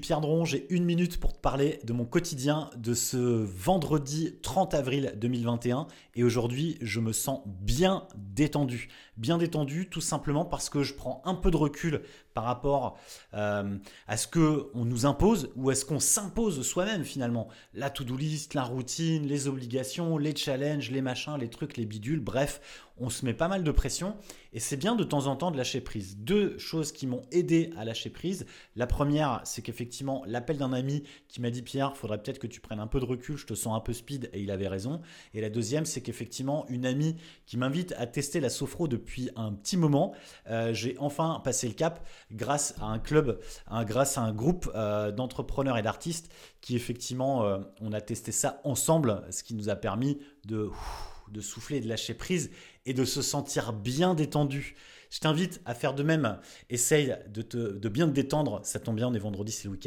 Pierre Dron, j'ai une minute pour te parler de mon quotidien de ce vendredi 30 avril 2021. Et aujourd'hui, je me sens bien détendu. Bien détendu tout simplement parce que je prends un peu de recul par rapport euh, à ce qu'on nous impose ou à ce qu'on s'impose soi-même finalement. La to-do list, la routine, les obligations, les challenges, les machins, les trucs, les bidules, bref, on se met pas mal de pression et c'est bien de temps en temps de lâcher prise. Deux choses qui m'ont aidé à lâcher prise. La première, c'est qu'effectivement, l'appel d'un ami qui m'a dit Pierre, faudrait peut-être que tu prennes un peu de recul, je te sens un peu speed et il avait raison. Et la deuxième, c'est qu'effectivement, une amie qui m'invite à tester la sophro depuis un petit moment, euh, j'ai enfin passé le cap grâce à un club, grâce à un groupe euh, d'entrepreneurs et d'artistes qui effectivement, euh, on a testé ça ensemble, ce qui nous a permis de souffler, de lâcher prise et de se sentir bien détendu. Je t'invite à faire de même. Essaye de, te, de bien te détendre. Ça tombe bien, on est vendredi, c'est le week-end.